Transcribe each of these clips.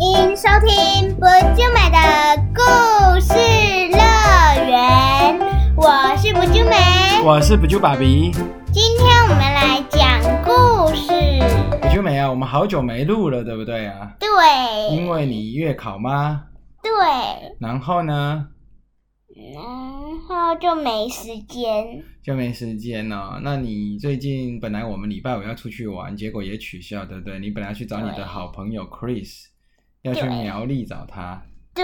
迎收听不就美的故事乐园，我是不就美。我是不就爸比。今天我们来讲故事。不就美啊，我们好久没录了，对不对啊？对，因为你月考吗？对，然后呢，然后就没时间。就没时间了。那你最近本来我们礼拜五要出去玩，结果也取消，对不对？你本来去找你的好朋友 Chris，要去苗栗找他，对，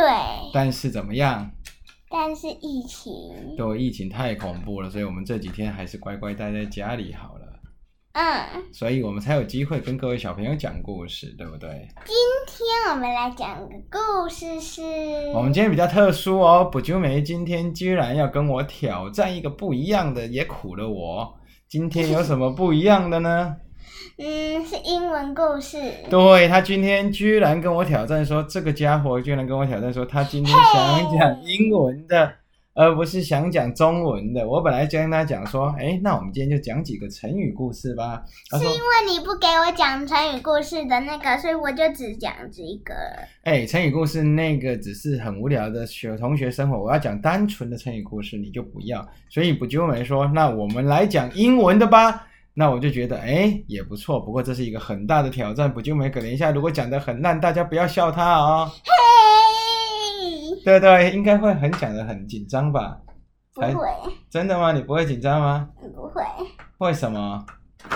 但是怎么样？但是疫情，对，疫情太恐怖了，所以我们这几天还是乖乖待在家里好了。嗯，所以我们才有机会跟各位小朋友讲故事，对不对？今天我们来讲的故事是，我们今天比较特殊哦，补救梅今天居然要跟我挑战一个不一样的，也苦了我。今天有什么不一样的呢？嗯，是英文故事。对他今天居然跟我挑战说，这个家伙居然跟我挑战说，他今天想讲英文的，而不是想讲中文的。我本来就跟他讲说，哎，那我们今天就讲几个成语故事吧。他，是因为你不给我讲成语故事的那个，所以我就只讲这个。哎，成语故事那个只是很无聊的学同学生活，我要讲单纯的成语故事，你就不要。所以补救梅说，那我们来讲英文的吧。那我就觉得，哎，也不错。不过这是一个很大的挑战，补救梅可能一下如果讲得很烂，大家不要笑他哦。嘿，对对，应该会很讲得很紧张吧？不会，真的吗？你不会紧张吗？不会，为什么？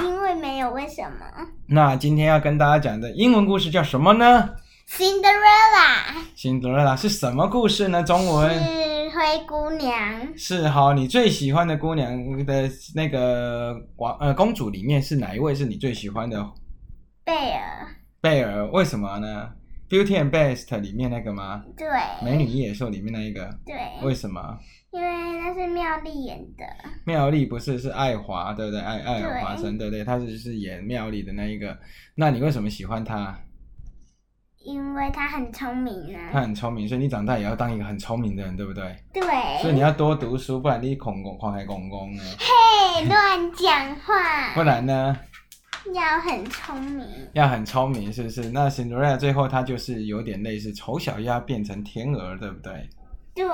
因为没有为什么。那今天要跟大家讲的英文故事叫什么呢？Cinderella Cinderella 是什么故事呢？中文是灰姑娘，是好，你最喜欢的姑娘的那个王呃公主里面是哪一位是你最喜欢的？贝尔。贝尔？为什么呢？Beauty and Beast 里面那个吗？对，美女与野兽里面那一个？对，为什么？因为那是妙丽演的。妙丽不是是爱华对不对？爱爱尔华生对不对？她是是演妙丽的那一个。那你为什么喜欢她？因为他很聪明啊。他。很聪明，所以你长大也要当一个很聪明的人，对不对？对。所以你要多读书，不然你恐公狂还公公呢？嘿，乱讲话。不然呢？要很聪明。要很聪明，是不是？那 Cinderella 最后她就是有点类似丑小鸭变成天鹅，对不对？对。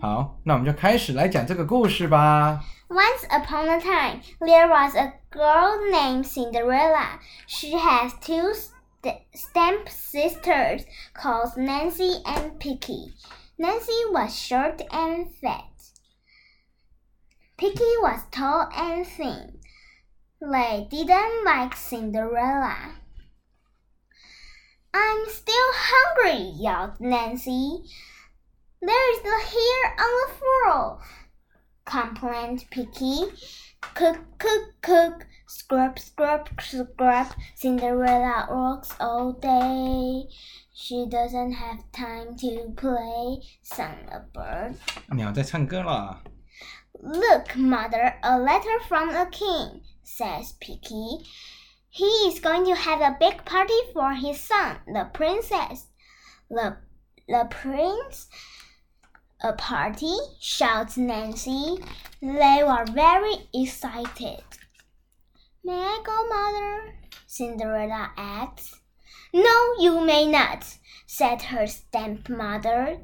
好，那我们就开始来讲这个故事吧。Once upon a time, there was a girl named Cinderella. She has two st- step sisters called Nancy and Picky. Nancy was short and fat. Picky was tall and thin. They didn't like Cinderella. I'm still hungry, yelled Nancy. There is a hair on the floor, complained Picky. Cook, cook, cook, scrub, scrub, scrub. Cinderella works all day. She doesn't have time to play, sang a bird. 鸟在唱歌了。 Look, mother, a letter from a king, says Picky. He is going to have a big party for his son, the princess. The, the prince? a party? shouts Nancy. They were very excited. May I go, mother? Cinderella asks. No, you may not, said her stepmother.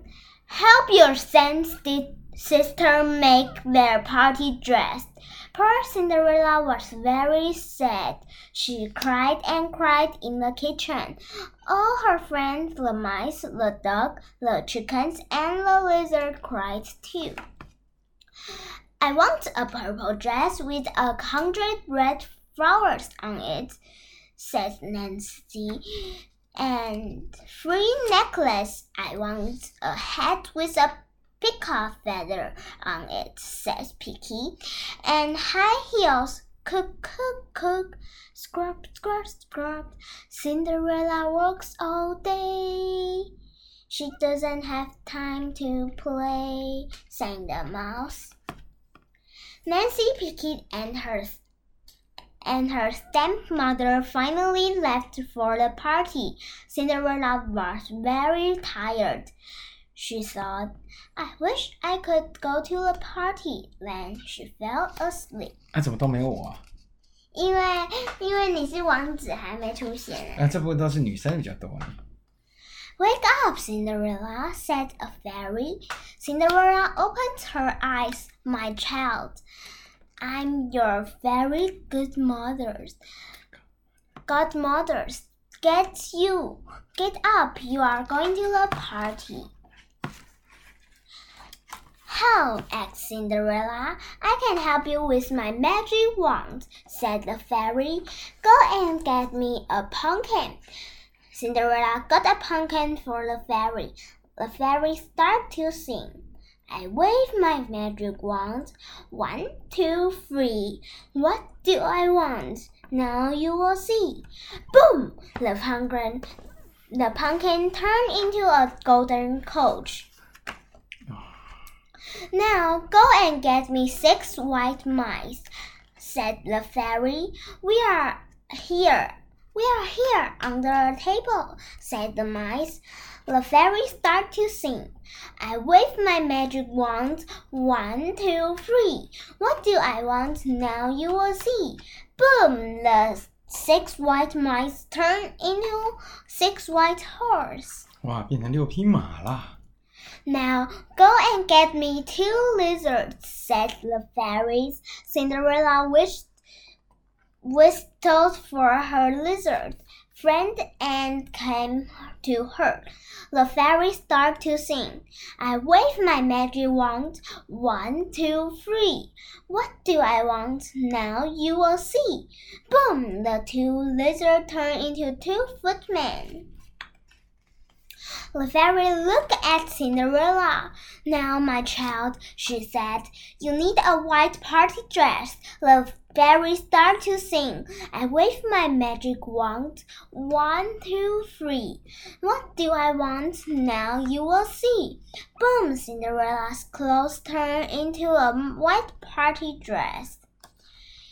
Help your sensitive sister make their party dress. Poor Cinderella was very sad. She cried and cried in the kitchen. All her friends, the mice, the dog, the chickens, and the lizard cried too. I want a purple dress with a hundred red flowers on it, said Nancy. And three necklace. I want a hat with a peacock feather on it, says Picky. And high heels. Cook, cook, cook. Scrub, scrub, scrub. Cinderella works all day. She doesn't have time to play, sang the mouse. Nancy Picky and her and her stepmother finally left for the party. Cinderella was very tired She thought, I wish I could go to the party. Then she fell asleep. 啊，怎么都没有我啊？因为因为你是王子还没出现啊，啊，这不都是女生比较多呢？ Wake up, Cinderella, said a fairy. Cinderella opened her eyes. My child, I'm your very good mother's godmother's. Get you, get up, you are going to the party. How? asked Cinderella. I can help you with my magic wand, said the fairy. Go and get me a pumpkin. Cinderella got a pumpkin for the fairy. The fairy started to sing. I wave my magic wand. One, two, three. What do I want? Now you will see. Boom! The pumpkin, the pumpkin turned into a golden coach. Now go and get me six white mice, said the fairy. We are here. We are here under a table, said the mice. The fairy started to sing. I wave my magic wand. One, two, three. What do I want? Now you will see. Boom! The six white mice turned into six white horses. 哇，变成六匹马啦！ Now go and get me two lizards, said the fairies. Cinderella wished whistled for her lizard friend and came to her. The fairies started to sing. I wave my magic wand. One, two, three. What do I want? Now you will see. Boom! The two lizards turned into two footmen. The fairy looked at Cinderella. Now, my child, she said, you need a white party dress. The fairy started to sing. I wave my magic wand. One, two, three. What do I want? Now you will see. Boom! Cinderella's clothes turned into a white party dress.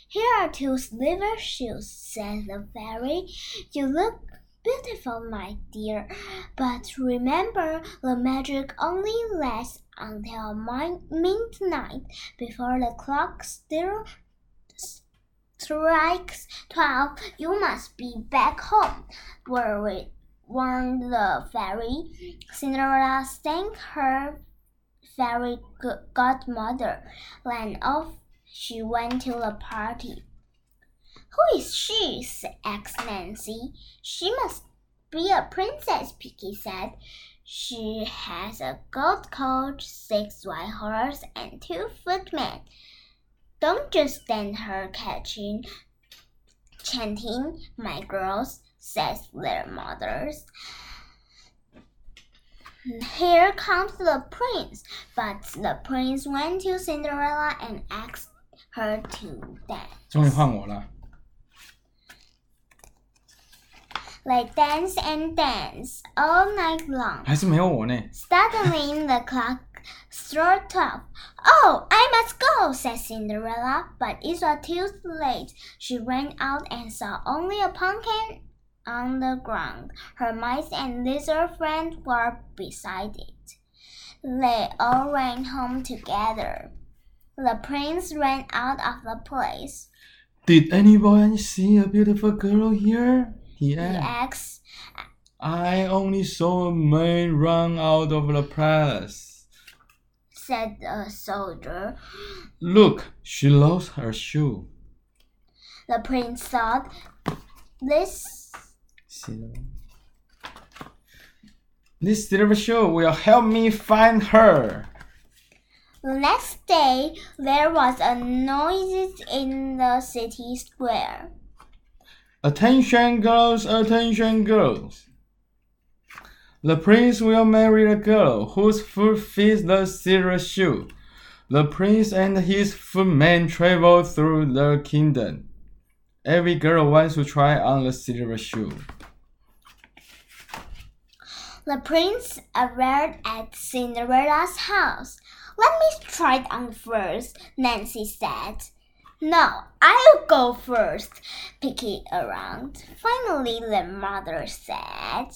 Here are two silver shoes, said the fairy. You look beautiful, my dear. But remember, the magic only lasts until midnight. Before the clock still strikes twelve, you must be back home. Worried, warned the fairy. Cinderella thanked her fairy godmother. Then off she went to the party. Who is she? asked Nancy. She must be a princess, Picky said. She has a gold coach, six white horses, and two footmen. Don't just stand her catching, chanting, my girls, says their mothers. Here comes the prince, but the prince went to Cinderella and asked her to dance. 终于换我了。 They dance and dance all night long. 还是没有我呢。 Suddenly, the clock struck twelve. Oh, I must go, said Cinderella. But it was too late. She ran out and saw only a pumpkin on the ground. Her mice and lizard friend were beside it. They all ran home together. The prince ran out of the place. Did anyone see a beautiful girl here? He asked, I only saw a man run out of the palace. said the soldier. Look, she lost her shoe. The prince thought, This This silver shoe will help me find her. The next day, there was a noise in the city square. Attention, girls, attention, girls. The prince will marry a girl whose foot fits the silver shoe. The prince and his footmen travel through the kingdom. Every girl wants to try on the silver shoe. The prince arrived at Cinderella's house. Let me try it on first, Nancy said. No, I'll go first. Picky around. Finally, the mother said,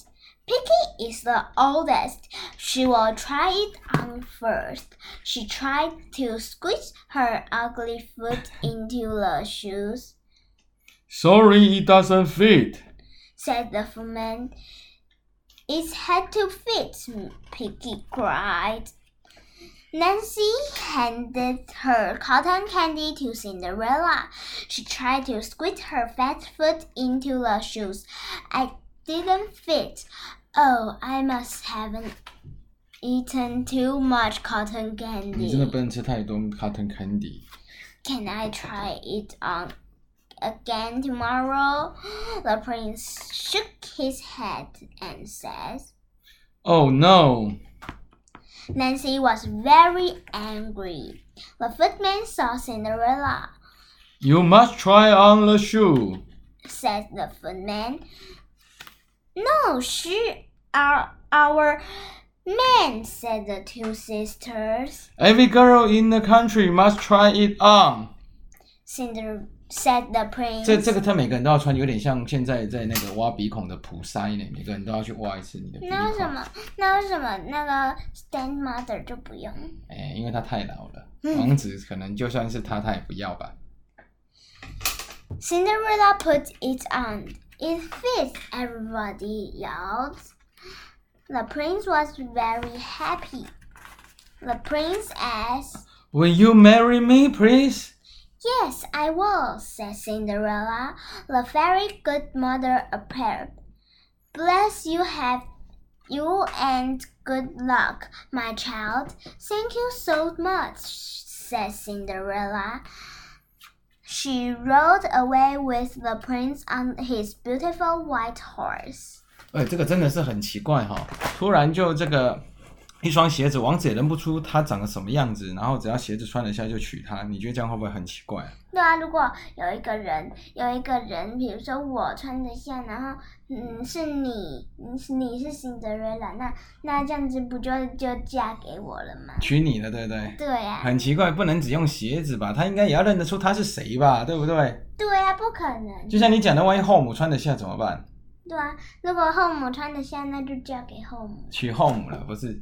Picky is the oldest. She will try it on first. She tried to squeeze her ugly foot into the shoes, Sorry, it doesn't fit. said the footman. It had to fit, Piggy cried. Nancy handed her cotton candy to Cinderella. She tried to squeeze her fat foot into the shoes. I didn't fit. Oh, I must haven't eaten too much cotton 你真的 candy. 不能吃太多 cotton candy。 Can I try it on again tomorrow? The prince shook his head and said. Oh no！ Nancy was very angry. The footman saw Cinderella, You must try on the shoe. said the footman. No, she are our man, said the two sisters. Every girl in the country must try it on. Cinder said the prince. 这这个他每个人都要穿，有点像现在在那个挖鼻孔的普筛呢，每个人都要去挖一次你的鼻孔。那为什么？那为什么那个 stepmother 就不用？哎，因为他太老了，嗯王子可能就算是他，他也不要吧。 Cinderella put it on. It fits, everybody yelled. The prince was very happy. The prince asked, Will you marry me, please? Yes, I will, said Cinderella. The very good mother appeared. Bless you have you and good luck, my child. Thank you so much, said Cinderella. She rode away with the prince on his beautiful white horse. 哎，这个真的是很奇怪哈、突然就这个 一双鞋子，王子也认不出他长得什么样子，然后只要鞋子穿得下就娶她，你觉得这样会不会很奇怪？对啊，如果有一个人，有一个人，比如说我穿得下，然后嗯是你，你是你是辛德瑞拉，那那这样子不就就嫁给我了吗？娶你了，对不对？对啊，很奇怪，不能只用鞋子吧？他应该也要认得出他是谁吧，对不对？对啊，不可能。就像你讲的，万一后母穿得下怎么办？对啊，如果后母穿得下，那就嫁给后母。娶后母了，不是？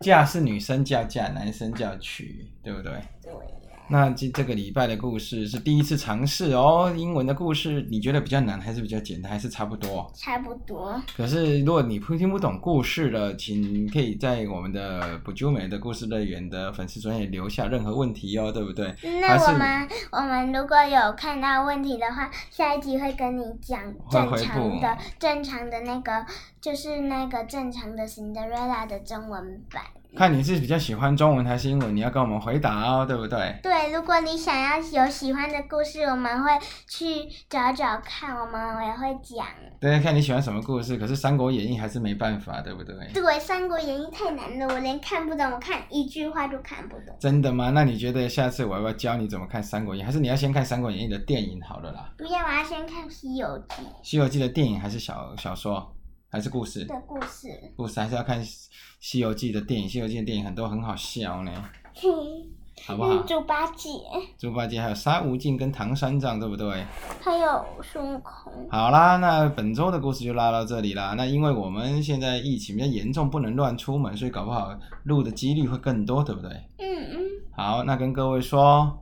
嫁是女生叫嫁，男生叫娶，对不对？对呀，那这这个礼拜的故事是第一次尝试哦，英文的故事你觉得比较难还是比较简单，还是差不多？差不多。可是如果你不听不懂故事的，请可以在我们的不救美的故事乐园的粉丝专业留下任何问题哦，对不对？那我们我们如果有看到问题的话，下一集会跟你讲正常的正常的那个，就是那个正常的 Cinderella 的中文版。看你是比较喜欢中文还是英文，你要跟我们回答哦，对不对？对，如果你想要有喜欢的故事，我们会去找找看，我们也会讲。对，看你喜欢什么故事。可是《三国演义》还是没办法，对不对？对，《三国演义》太难了，我连看不懂，我看一句话就看不懂。真的吗？那你觉得下次我要不要教你怎么看《三国演义》？还是你要先看《三国演义》的电影好了啦？不要，我要先看《西游记《西游记》的电影还是小小说，还是故事？的故事。故事还是要看《西游记》的电影，《西游记》的电影很多很好笑呢，嘿，好不好嗯，？猪八戒，猪八戒还有沙悟净跟唐三藏，对不对？还有孙悟空。好啦，那本周的故事就拉到这里啦。那因为我们现在疫情比较严重，不能乱出门，所以搞不好录的几率会更多，对不对？嗯嗯，好，那跟各位说